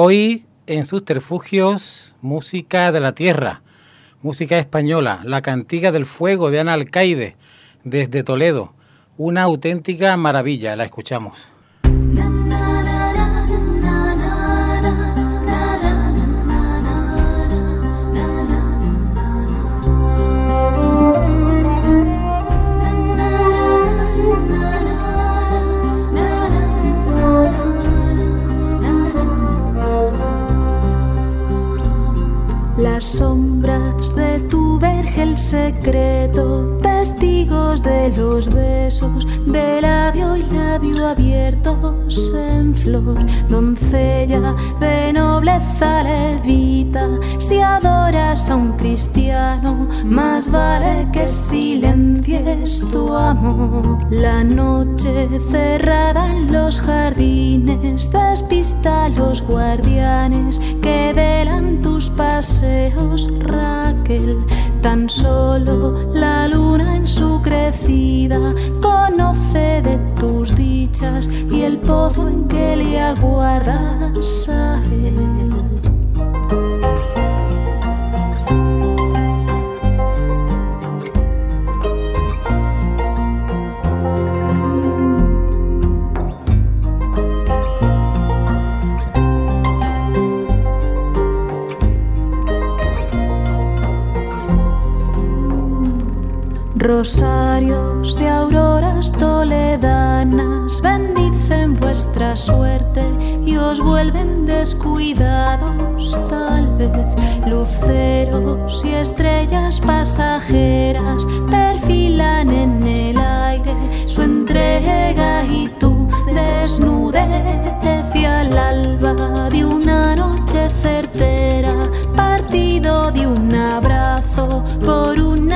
Hoy en sus terfugios, música de la tierra, música española, la cantiga del fuego de Ana Alcaide desde Toledo, una auténtica maravilla, la escuchamos. Tu vergel secreto, testigos de los besos de labio y labio abiertos en flor, doncella de nobleza levita, si adoras a un cristiano, más vale que silencies tu amor. La noche cerrada en los jardines despista a los guardianes que velan tus paseos Raquel, tan solo la luna en su crecida conoce de tus dichas y el pozo en que le aguardas a él. Rosarios de auroras toledanas bendicen vuestra suerte y os vuelven descuidados tal vez. Luceros y estrellas pasajeras perfilan en el aire su entrega y tu desnudez hacia el alba de una noche certera, partido de un abrazo por daga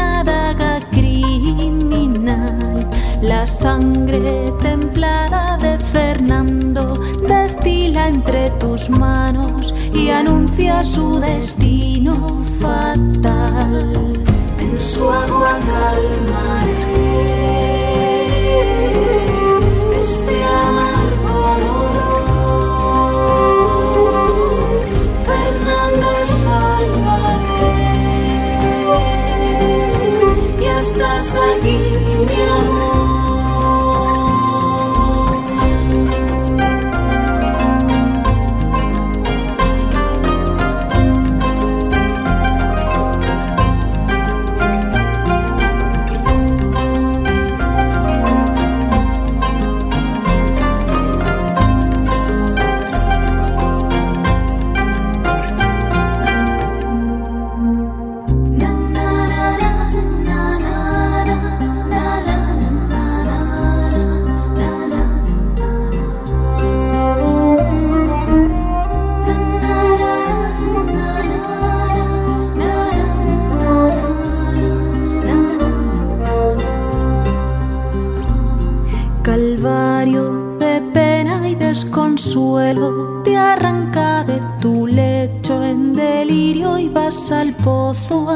la sangre templada de Fernando destila entre tus manos y anuncia su destino fatal. En su agua calmaré 在你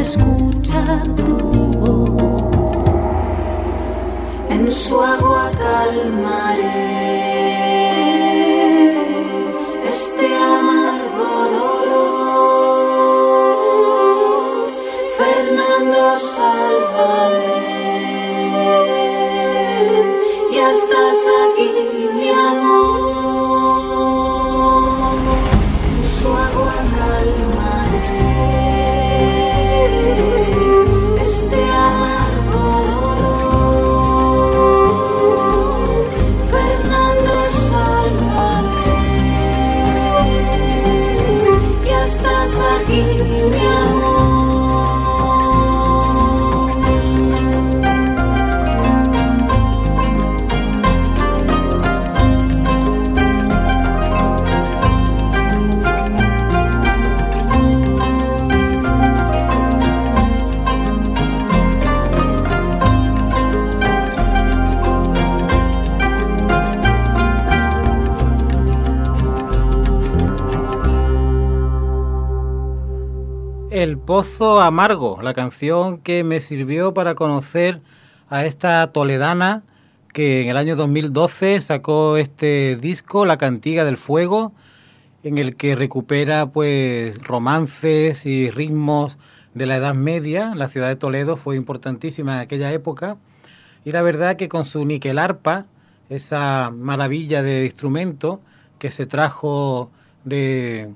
escucha tu voz. En su agua calmaré Pozo Amargo, la canción que me sirvió para conocer a esta toledana que en el año 2012 sacó este disco, La Cantiga del Fuego, en el que recupera pues romances y ritmos de la Edad Media. La ciudad de Toledo fue importantísima en aquella época y la verdad que con su níquel arpa, esa maravilla de instrumento que se trajo de,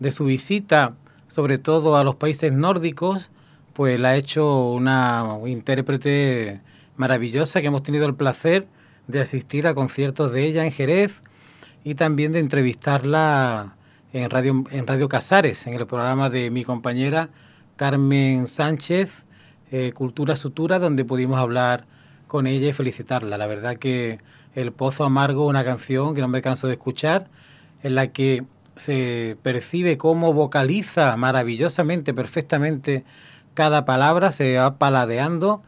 de su visita sobre todo a los países nórdicos, pues la ha hecho una intérprete maravillosa que hemos tenido el placer de asistir a conciertos de ella en Jerez y también de entrevistarla en Radio, en Radio Casares, en el programa de mi compañera Carmen Sánchez, eh, Cultura Sutura, donde pudimos hablar con ella y felicitarla. La verdad que El Pozo Amargo, una canción que no me canso de escuchar, en la que se percibe cómo vocaliza maravillosamente, perfectamente cada palabra, se va paladeando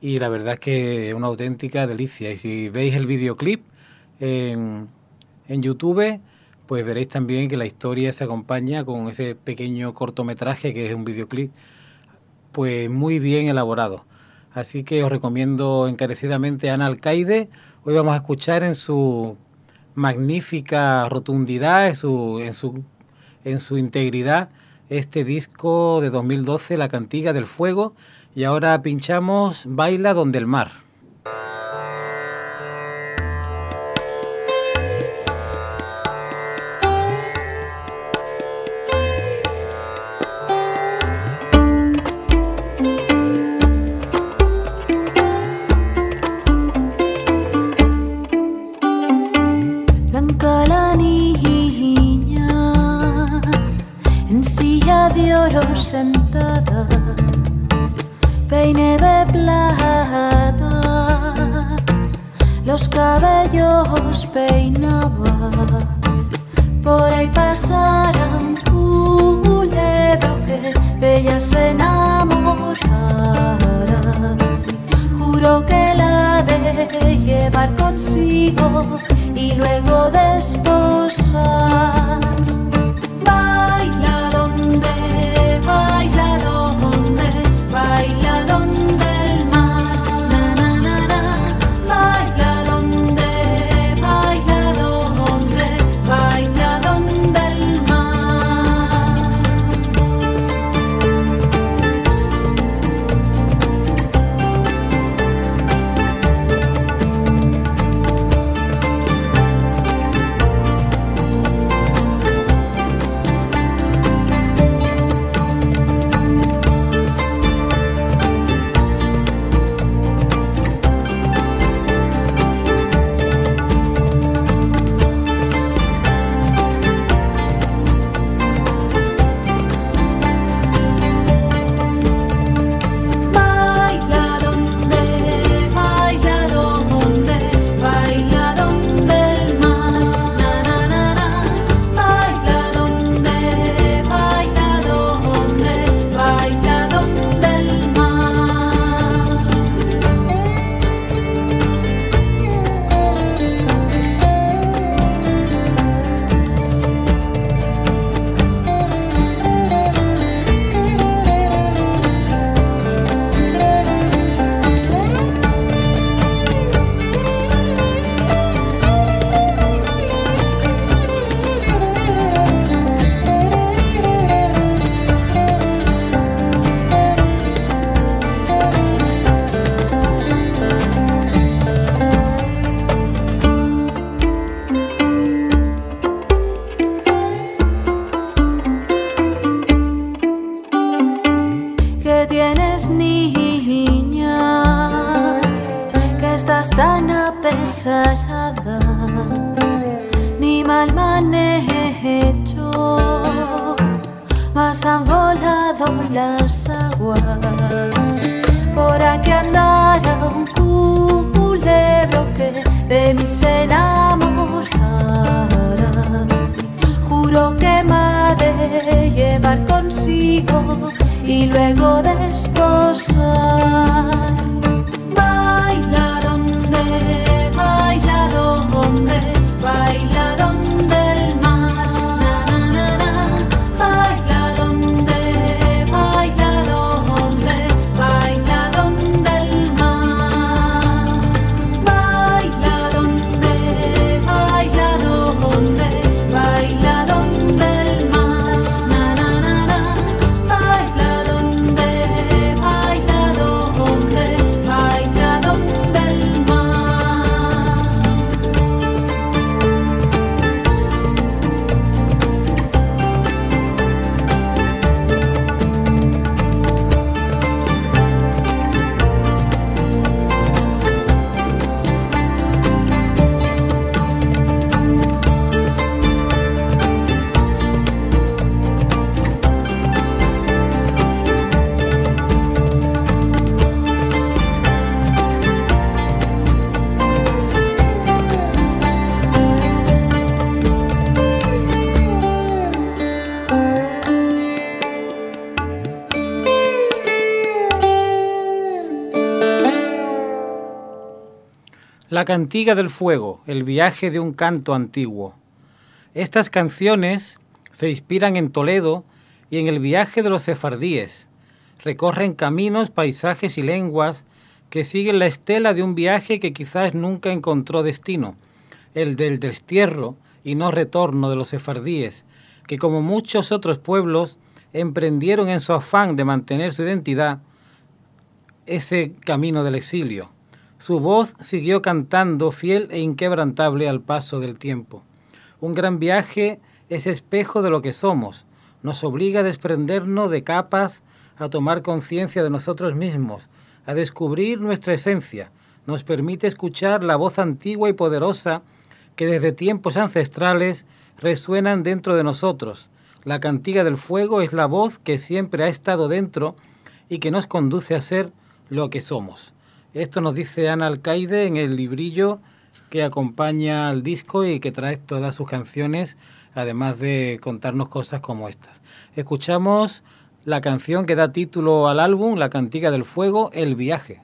y la verdad es que es una auténtica delicia. Y si veis el videoclip en, en YouTube, pues veréis también que la historia se acompaña con ese pequeño cortometraje que es un videoclip, pues muy bien elaborado. Así que os recomiendo encarecidamente a Ana Alcaide. Hoy vamos a escuchar en su magnífica rotundidad, en su, en su, en su integridad, este disco de 2012, La Cantiga del Fuego. Y ahora pinchamos Baila donde el mar. Sentada, peine de plata, los cabellos peinaba, por ahí pasara un culebro que ella se enamorara. Juro que la de llevar consigo y luego desposar. aguas. Por aquí andará un culebro que de mí se enamorará. Juro que me ha de llevar consigo y luego desposar. La cantiga del fuego, el viaje de un canto antiguo. Estas canciones se inspiran en Toledo y en el viaje de los sefardíes. Recorren caminos, paisajes y lenguas que siguen la estela de un viaje que quizás nunca encontró destino, el del destierro y no retorno de los sefardíes, que como muchos otros pueblos emprendieron en su afán de mantener su identidad ese camino del exilio. Su voz siguió cantando fiel e inquebrantable al paso del tiempo. Un gran viaje es espejo de lo que somos, nos obliga a desprendernos de capas, a tomar conciencia de nosotros mismos, a descubrir nuestra esencia, nos permite escuchar la voz antigua y poderosa que desde tiempos ancestrales resuenan dentro de nosotros. La cantiga del fuego es la voz que siempre ha estado dentro y que nos conduce a ser lo que somos. Esto nos dice Ana Alcaide en el librillo que acompaña al disco y que trae todas sus canciones, además de contarnos cosas como estas. Escuchamos la canción que da título al álbum, La Cantiga del Fuego, El Viaje.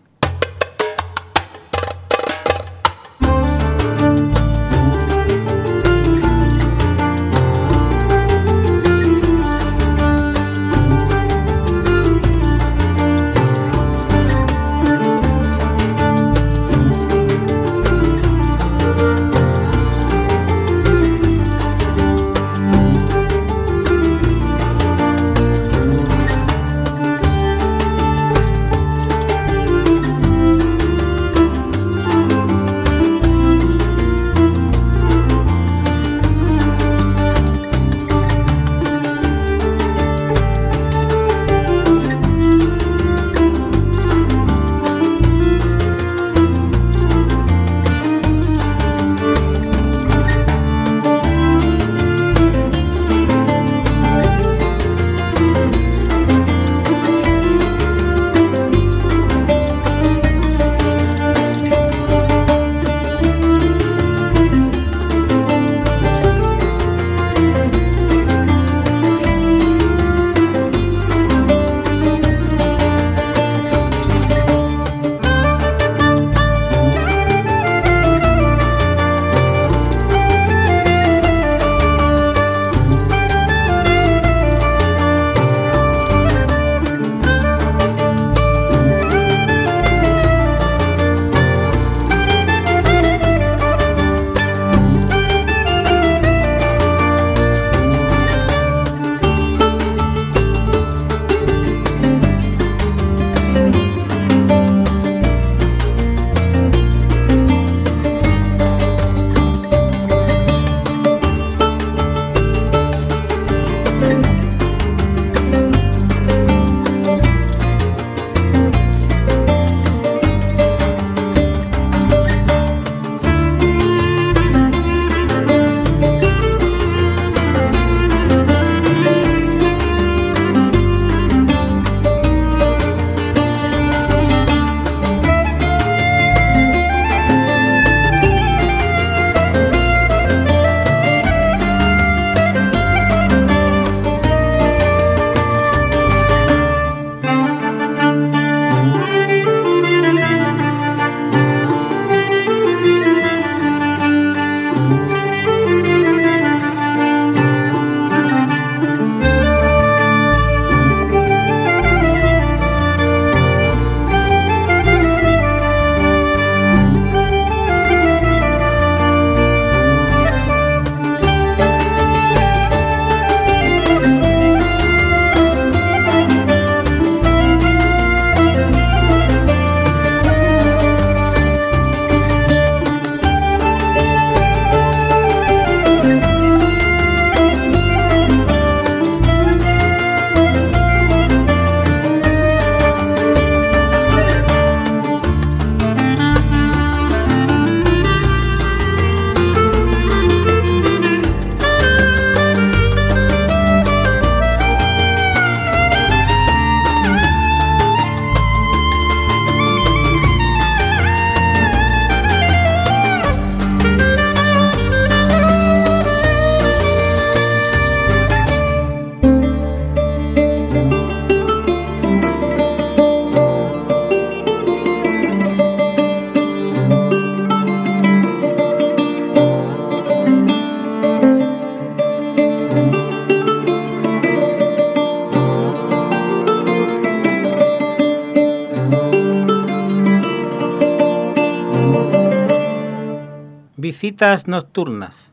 Visitas nocturnas.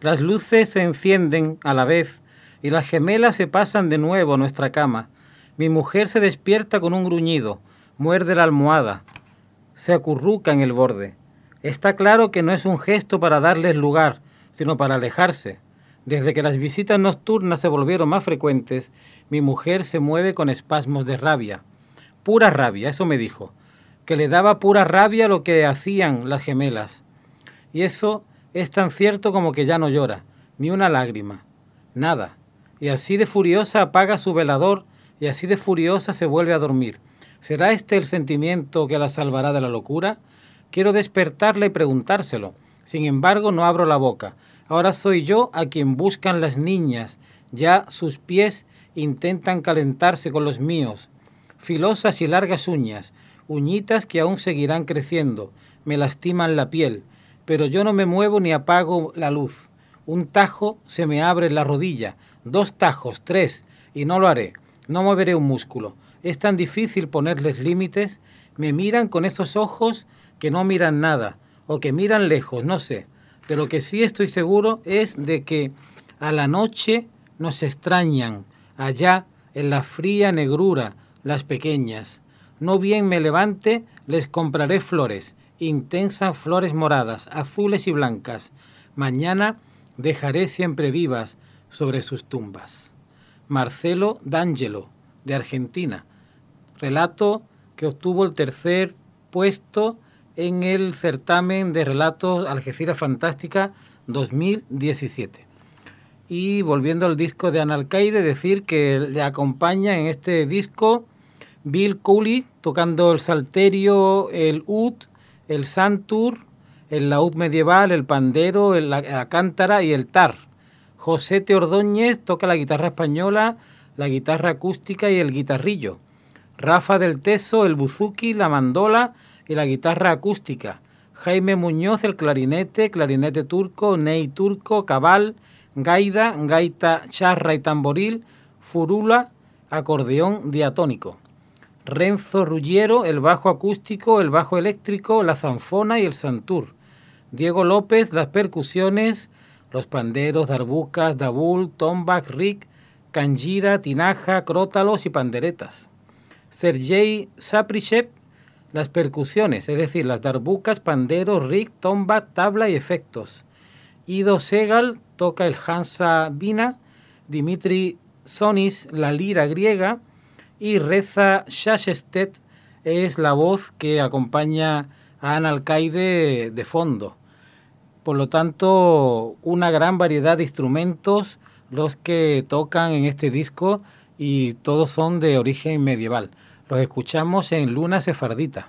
Las luces se encienden a la vez y las gemelas se pasan de nuevo a nuestra cama. Mi mujer se despierta con un gruñido, muerde la almohada, se acurruca en el borde. Está claro que no es un gesto para darles lugar, sino para alejarse. Desde que las visitas nocturnas se volvieron más frecuentes, mi mujer se mueve con espasmos de rabia. Pura rabia, eso me dijo, que le daba pura rabia lo que hacían las gemelas. Y eso es tan cierto como que ya no llora, ni una lágrima, nada. Y así de furiosa apaga su velador y así de furiosa se vuelve a dormir. ¿Será este el sentimiento que la salvará de la locura? Quiero despertarla y preguntárselo. Sin embargo, no abro la boca. Ahora soy yo a quien buscan las niñas. Ya sus pies intentan calentarse con los míos. Filosas y largas uñas, uñitas que aún seguirán creciendo, me lastiman la piel pero yo no me muevo ni apago la luz. Un tajo se me abre en la rodilla, dos tajos, tres, y no lo haré. No moveré un músculo. Es tan difícil ponerles límites. Me miran con esos ojos que no miran nada, o que miran lejos, no sé. De lo que sí estoy seguro es de que a la noche nos extrañan, allá en la fría negrura, las pequeñas. No bien me levante, les compraré flores intensas flores moradas, azules y blancas. Mañana dejaré siempre vivas sobre sus tumbas. Marcelo D'Angelo, de Argentina. Relato que obtuvo el tercer puesto en el certamen de relatos Algeciras Fantástica 2017. Y volviendo al disco de Analcaide, decir que le acompaña en este disco Bill Cooley tocando el salterio, el ud, el santur, el laúd medieval, el pandero, la, cántara y el tar. José Teordóñez toca la guitarra española, la guitarra acústica y el guitarrillo. Rafa del Teso, el buzuki, la mandola y la guitarra acústica. Jaime Muñoz, el clarinete, clarinete turco, ney turco, cabal, gaida, gaita charra y tamboril, furula, acordeón diatónico. Renzo Ruggiero, el bajo acústico, el bajo eléctrico, la zanfona y el santur. Diego López, las percusiones, los panderos, darbucas, dabul, tombak, rick, canjira, tinaja, crótalos y panderetas. Sergei Saprichev, las percusiones, es decir, las darbucas, panderos, rick, tombak, tabla y efectos. Ido Segal toca el Hansa Vina, Dimitri Sonis, la lira griega, y Reza Shashestet es la voz que acompaña a Ana Alcaide de fondo. Por lo tanto, una gran variedad de instrumentos los que tocan en este disco y todos son de origen medieval. Los escuchamos en Luna Sefardita.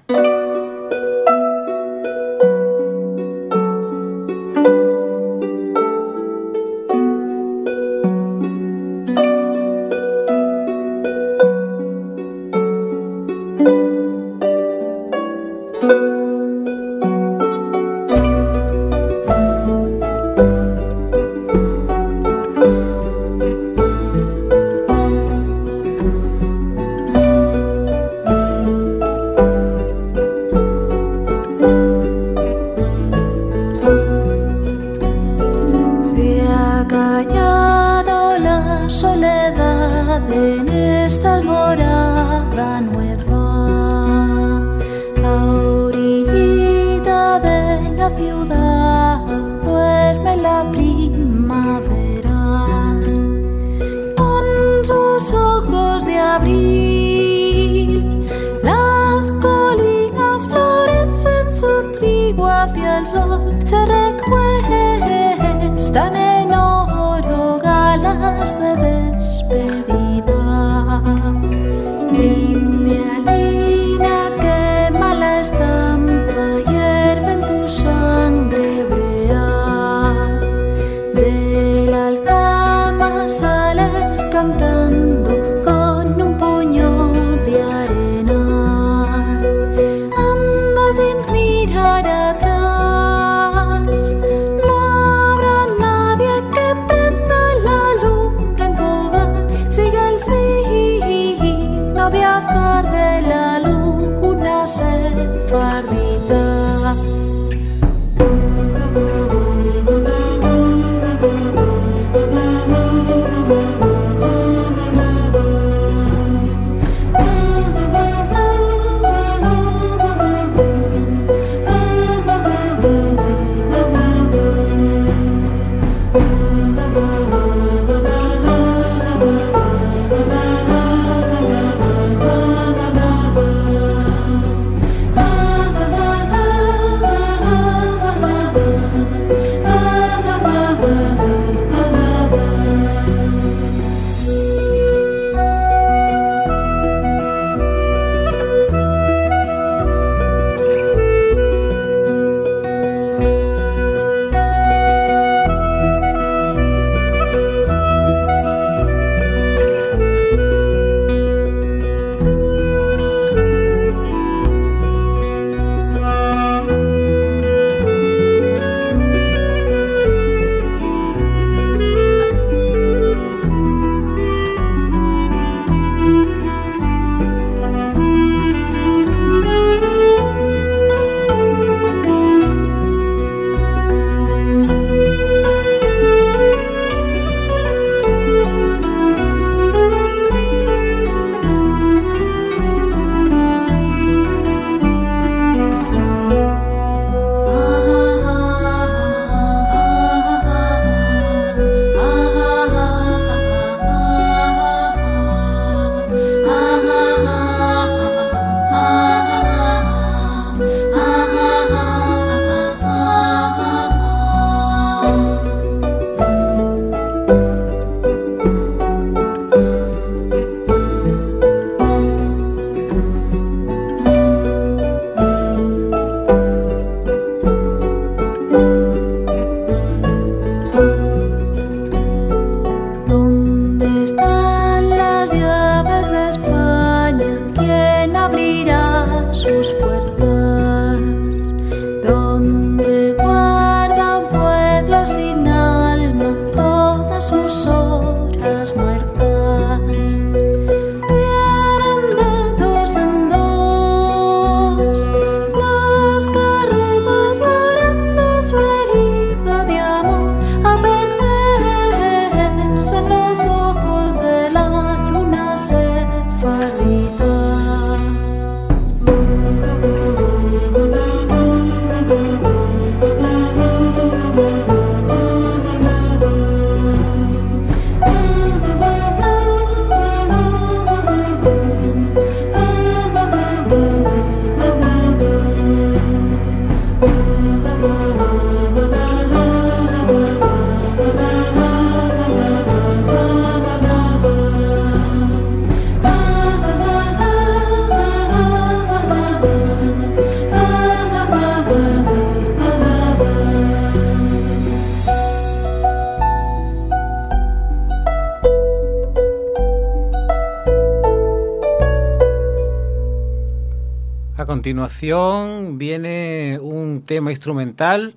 Continuación viene un tema instrumental,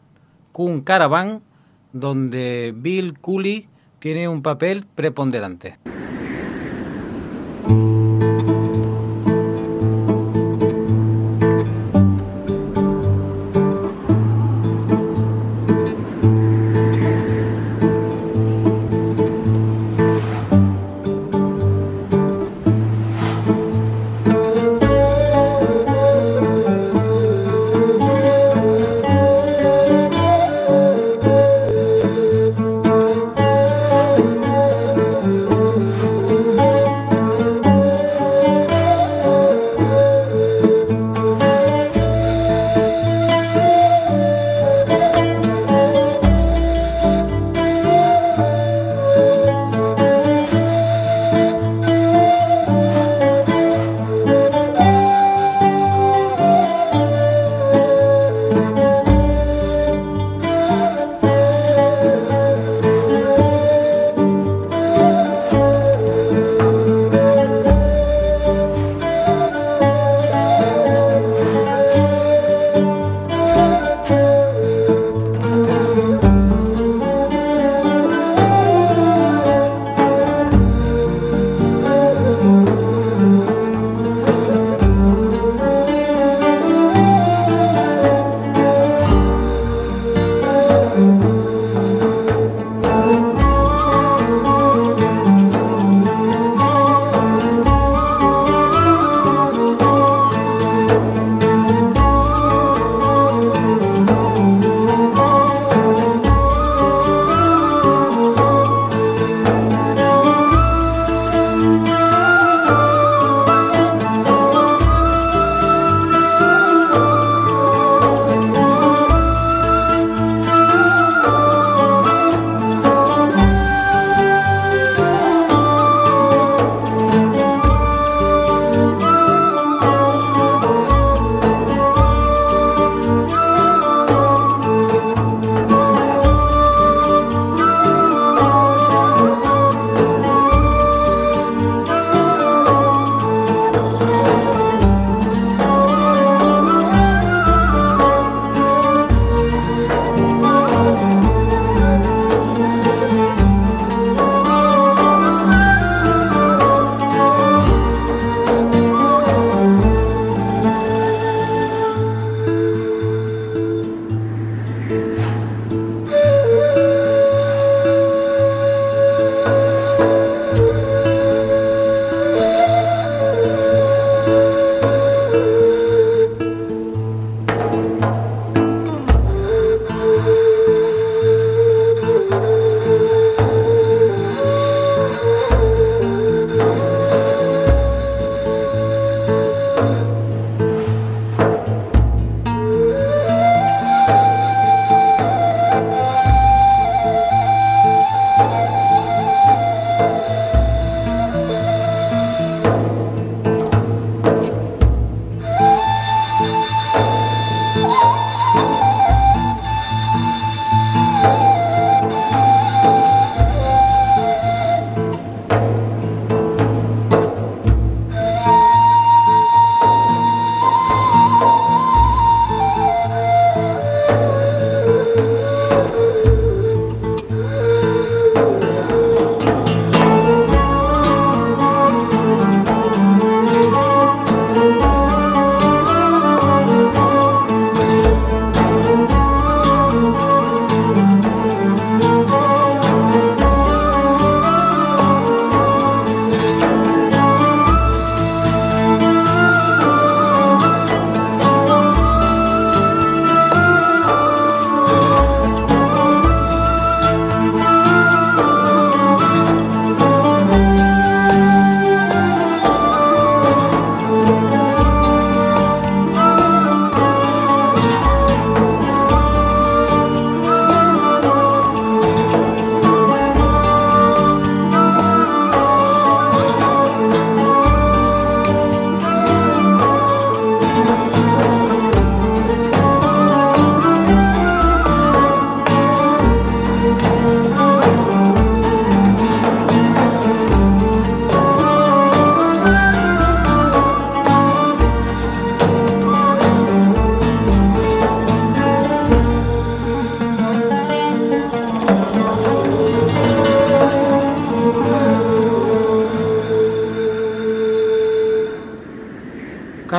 Kun Caravan, donde Bill Cooley tiene un papel preponderante.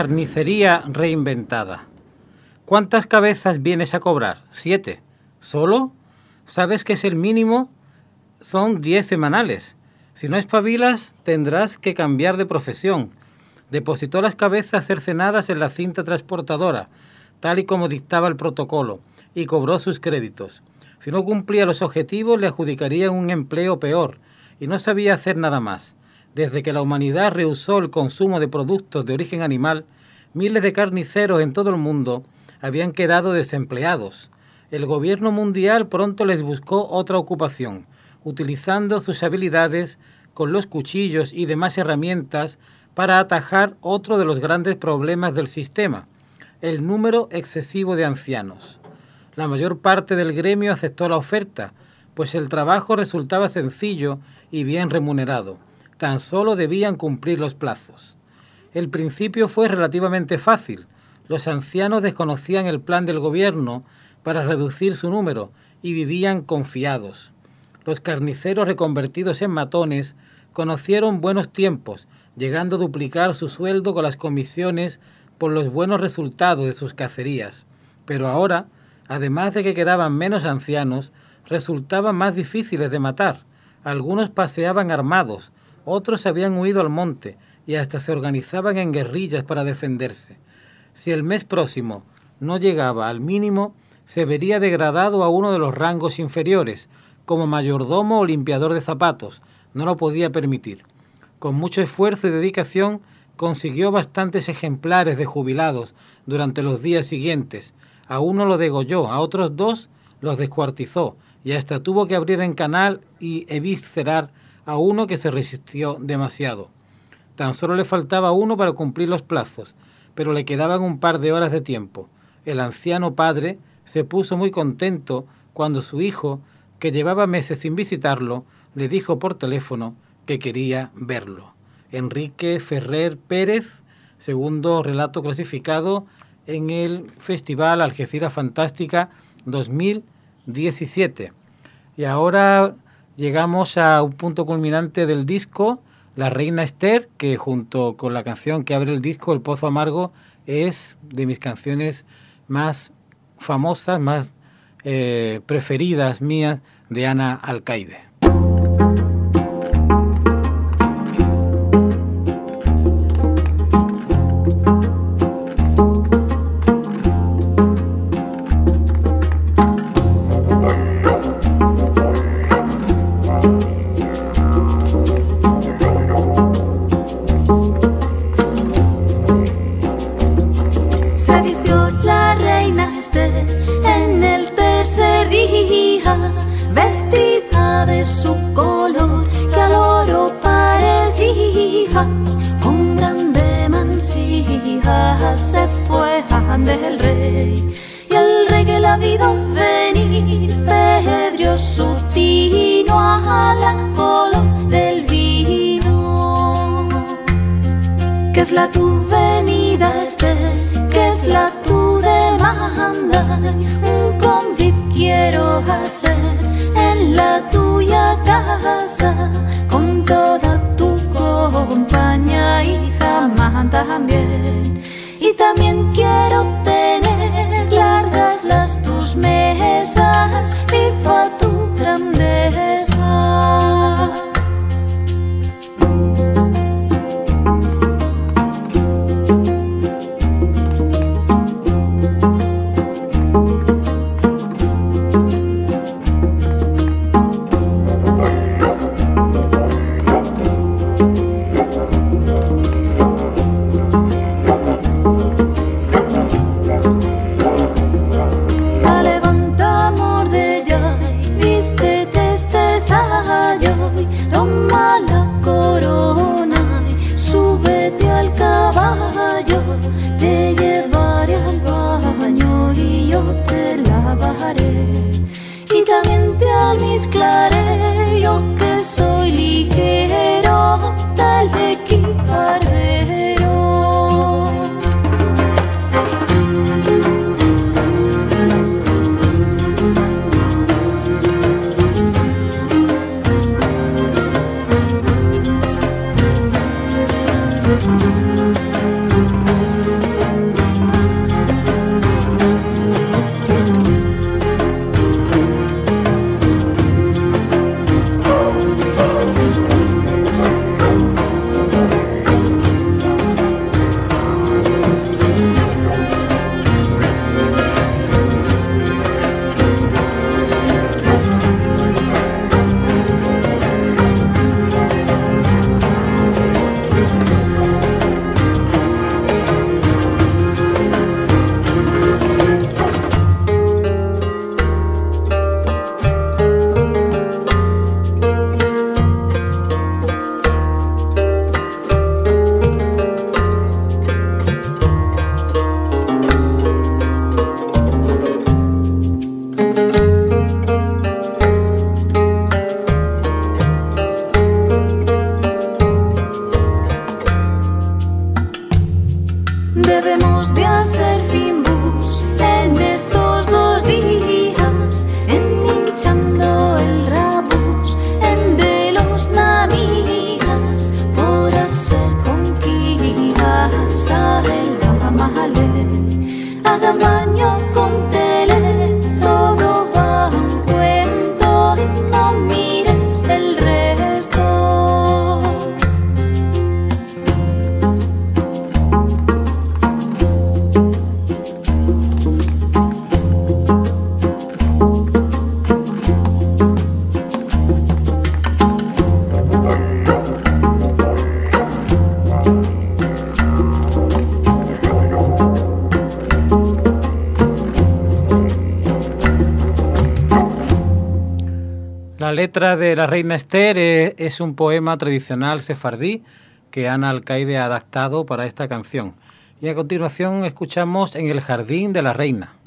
Carnicería reinventada. ¿Cuántas cabezas vienes a cobrar? Siete. ¿Solo? ¿Sabes que es el mínimo? Son diez semanales. Si no espabilas, tendrás que cambiar de profesión. Depositó las cabezas cercenadas en la cinta transportadora, tal y como dictaba el protocolo, y cobró sus créditos. Si no cumplía los objetivos, le adjudicaría un empleo peor, y no sabía hacer nada más. Desde que la humanidad rehusó el consumo de productos de origen animal, miles de carniceros en todo el mundo habían quedado desempleados. El gobierno mundial pronto les buscó otra ocupación, utilizando sus habilidades con los cuchillos y demás herramientas para atajar otro de los grandes problemas del sistema, el número excesivo de ancianos. La mayor parte del gremio aceptó la oferta, pues el trabajo resultaba sencillo y bien remunerado. Tan solo debían cumplir los plazos. El principio fue relativamente fácil, los ancianos desconocían el plan del gobierno para reducir su número y vivían confiados. Los carniceros reconvertidos en matones conocieron buenos tiempos, llegando a duplicar su sueldo con las comisiones por los buenos resultados de sus cacerías. Pero ahora, además de que quedaban menos ancianos, resultaban más difíciles de matar. Algunos paseaban armados, otros habían huido al monte y hasta se organizaban en guerrillas para defenderse. Si el mes próximo no llegaba al mínimo, se vería degradado a uno de los rangos inferiores, como mayordomo o limpiador de zapatos. No lo podía permitir. Con mucho esfuerzo y dedicación consiguió bastantes ejemplares de jubilados durante los días siguientes. A uno lo degolló, a otros dos los descuartizó y hasta tuvo que abrir en canal y eviscerar a uno que se resistió demasiado. Tan solo le faltaba uno para cumplir los plazos pero le quedaban un par de horas de tiempo. El anciano padre se puso muy contento cuando su hijo, que llevaba meses sin visitarlo, le dijo por teléfono que quería verlo. Enrique Ferrer Pérez, segundo relato clasificado en el Festival Algeciras Fantástica 2017. Y ahora llegamos a un punto culminante del disco la Reina Esther, que junto con la canción que abre el disco, El Pozo Amargo, es de mis canciones más famosas, más eh, preferidas mías de Ana Alcaide. la tu venida, Esther? ¿Qué es la tu demanda? Un convit quiero hacer en la tuya casa con toda tu compañía y jamás también. Y también quiero tener largas las tus mesas. Letra de la reina Esther es, un poema tradicional sefardí que Ana Alcaide ha adaptado para esta canción. Y a continuación escuchamos En el jardín de la reina.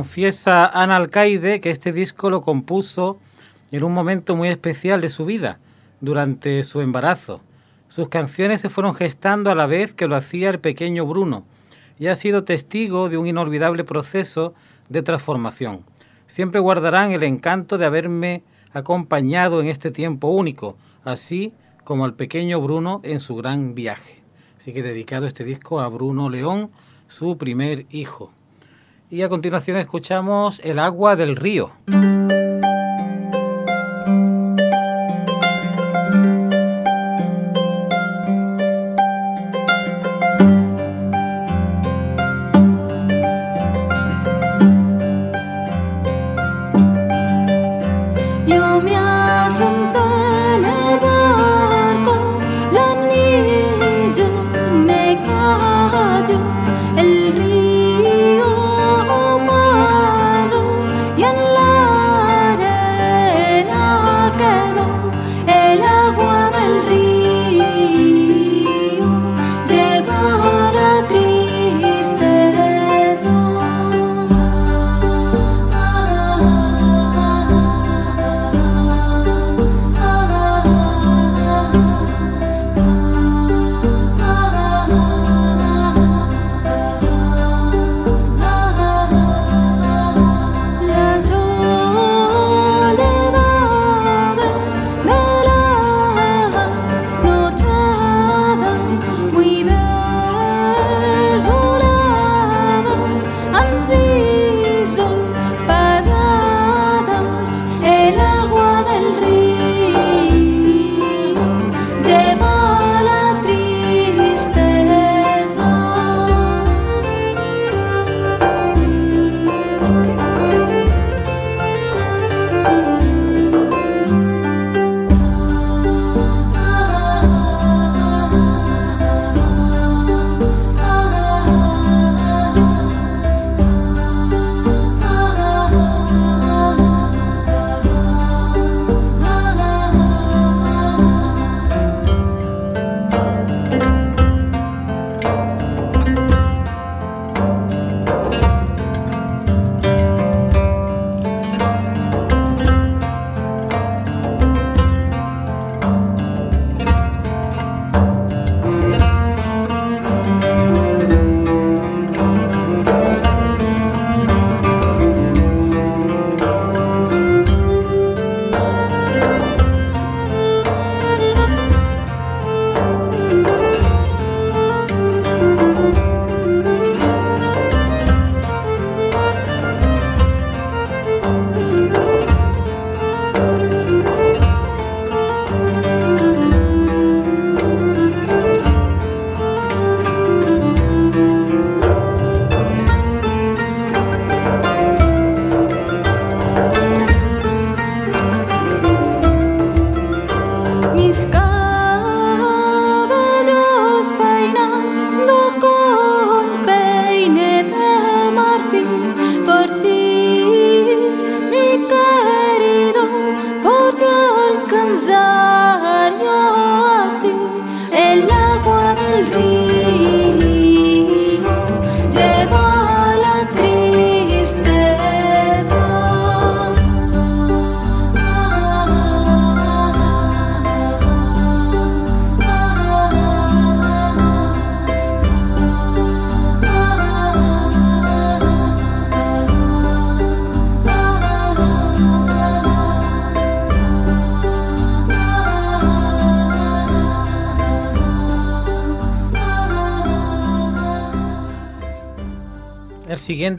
Confiesa Ana Alcaide que este disco lo compuso en un momento muy especial de su vida, durante su embarazo. Sus canciones se fueron gestando a la vez que lo hacía el pequeño Bruno y ha sido testigo de un inolvidable proceso de transformación. Siempre guardarán el encanto de haberme acompañado en este tiempo único, así como al pequeño Bruno en su gran viaje. Así que dedicado este disco a Bruno León, su primer hijo. Y a continuación escuchamos El agua del río.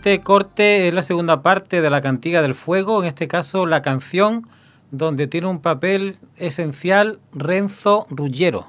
Siguiente corte es la segunda parte de la Cantiga del Fuego, en este caso la canción donde tiene un papel esencial Renzo Ruggiero.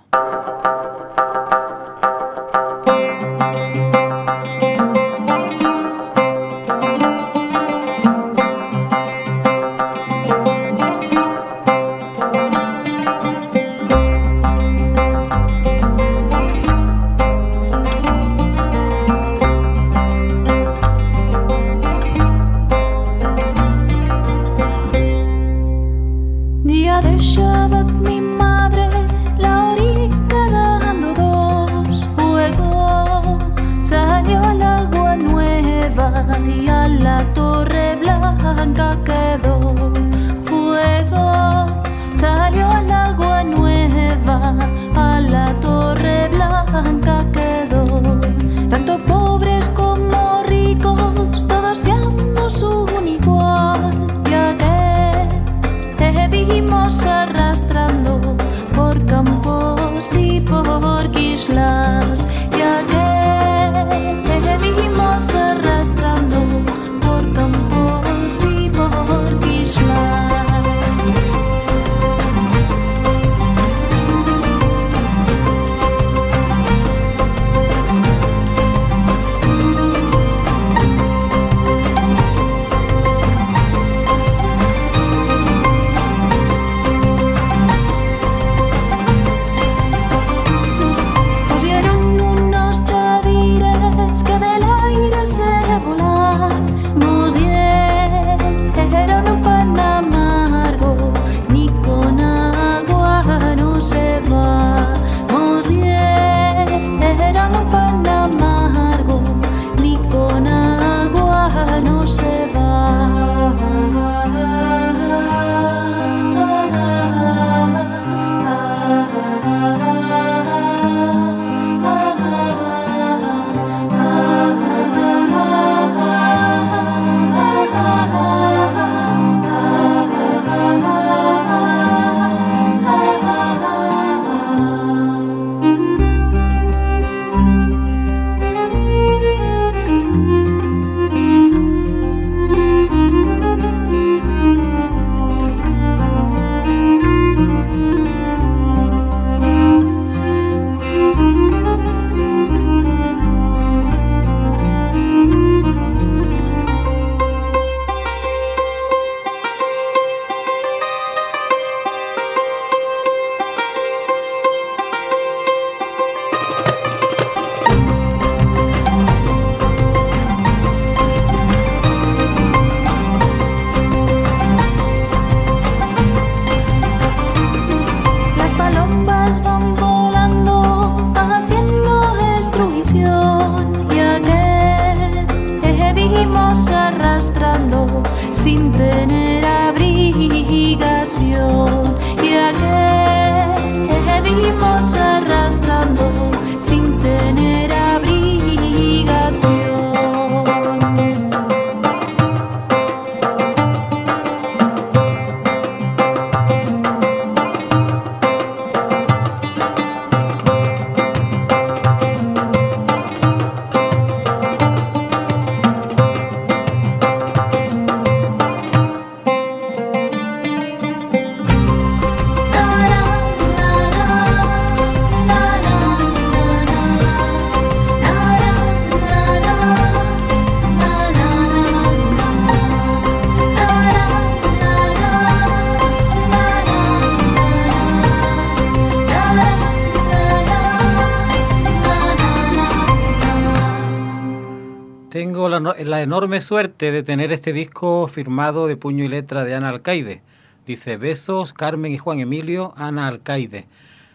La enorme suerte de tener este disco firmado de puño y letra de Ana Alcaide. Dice, besos, Carmen y Juan Emilio, Ana Alcaide.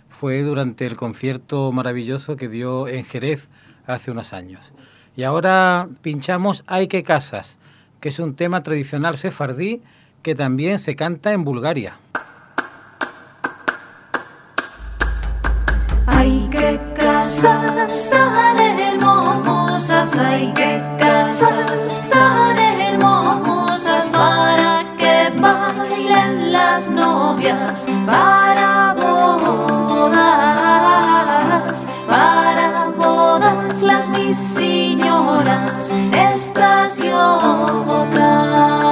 Fue durante el concierto maravilloso que dio en Jerez hace unos años. Y ahora pinchamos Hay que casas, que es un tema tradicional sefardí que también se canta en Bulgaria. Hay que casas tan hermosas, hay que casas tan hermosas para que bailen las novias, para bodas, para bodas las mis señoras, estas y otras.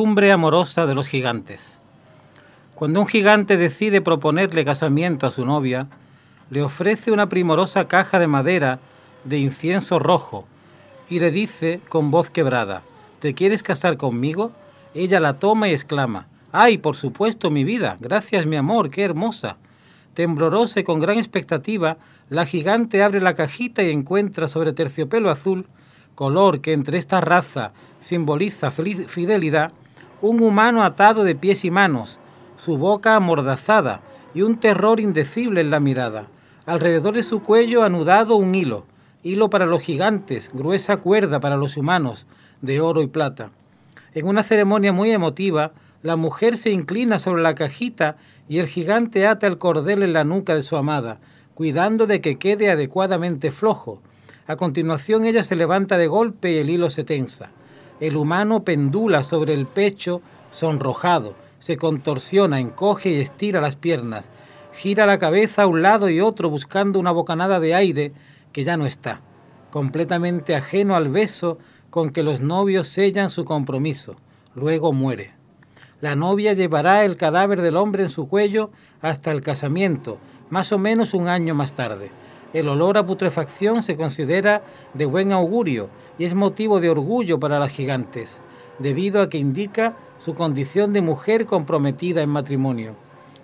Costumbre amorosa de los gigantes. Cuando un gigante decide proponerle casamiento a su novia, le ofrece una primorosa caja de madera de incienso rojo y le dice con voz quebrada, ¿te quieres casar conmigo? Ella la toma y exclama, ¡ay, por supuesto, mi vida! Gracias, mi amor, qué hermosa. Temblorosa y con gran expectativa, la gigante abre la cajita y encuentra sobre terciopelo azul, color que entre esta raza simboliza fidelidad, un humano atado de pies y manos, su boca amordazada y un terror indecible en la mirada. Alrededor de su cuello anudado un hilo, hilo para los gigantes, gruesa cuerda para los humanos, de oro y plata. En una ceremonia muy emotiva, la mujer se inclina sobre la cajita y el gigante ata el cordel en la nuca de su amada, cuidando de que quede adecuadamente flojo. A continuación ella se levanta de golpe y el hilo se tensa. El humano pendula sobre el pecho sonrojado, se contorsiona, encoge y estira las piernas, gira la cabeza a un lado y otro buscando una bocanada de aire que ya no está, completamente ajeno al beso con que los novios sellan su compromiso. Luego muere. La novia llevará el cadáver del hombre en su cuello hasta el casamiento, más o menos un año más tarde. El olor a putrefacción se considera de buen augurio y es motivo de orgullo para las gigantes, debido a que indica su condición de mujer comprometida en matrimonio.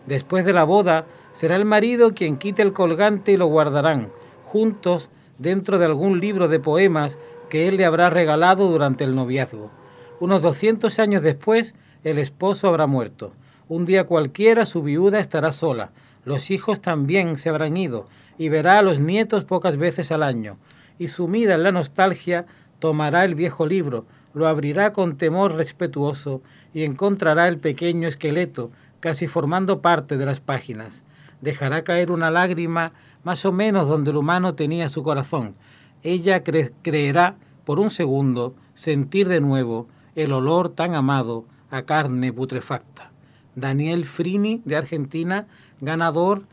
Después de la boda, será el marido quien quite el colgante y lo guardarán, juntos dentro de algún libro de poemas que él le habrá regalado durante el noviazgo. Unos 200 años después, el esposo habrá muerto. Un día cualquiera su viuda estará sola, los hijos también se habrán ido, y verá a los nietos pocas veces al año, y sumida en la nostalgia, tomará el viejo libro, lo abrirá con temor respetuoso y encontrará el pequeño esqueleto casi formando parte de las páginas. Dejará caer una lágrima más o menos donde el humano tenía su corazón. Ella creerá por un segundo sentir de nuevo el olor tan amado a carne putrefacta. Daniel Frini de Argentina, ganador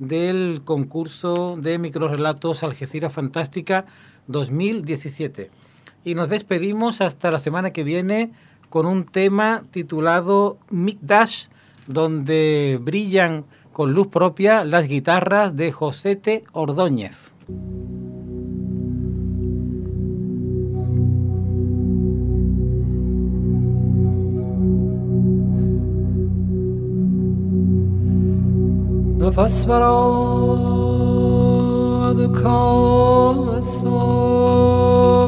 del concurso de microrelatos Algeciras Fantástica 2017. Y nos despedimos hasta la semana que viene con un tema titulado Mikdash, donde brillan con luz propia las guitarras de Josete Ordóñez. نفس براد و کام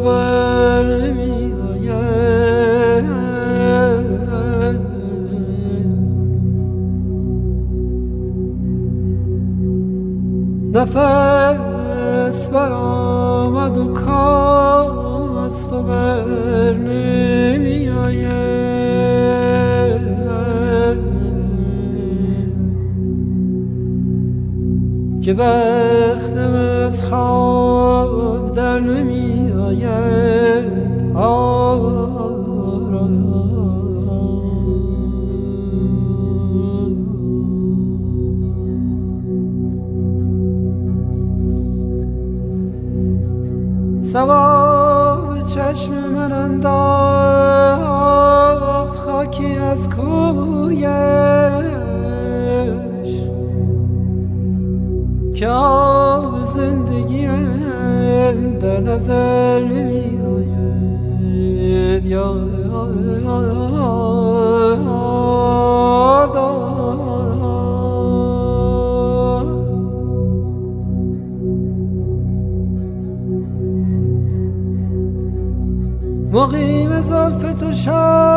بر نمی نفس برآمد و کام است و بر نمی که وقتم از خواب در نمی آید سواب چشم من انداخت خاکی از کویه که آب زندگیم در نظر نمی آید یا مقیم زلف تو شده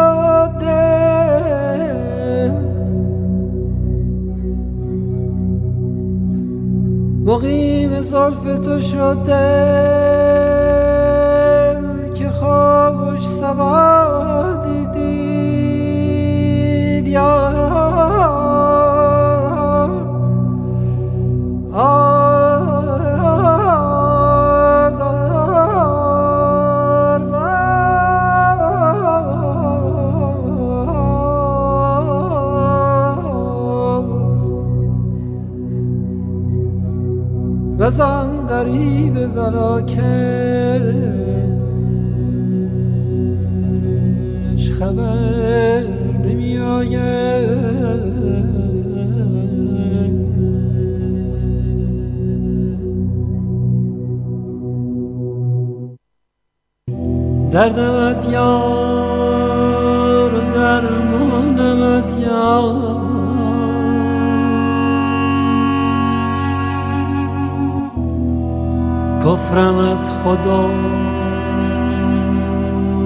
صرف تو شد دل که خوابش سبب وزن غریب بلاکش خبر نمی آید دردم از یار و درمانم از یار. کفرم از خدا.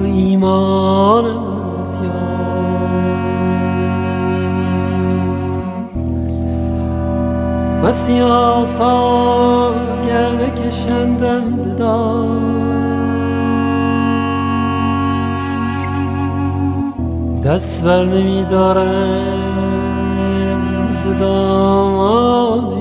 ایمانم از یار مستی آسا گرده کشندم بدار دست بر نمی دارم زدامان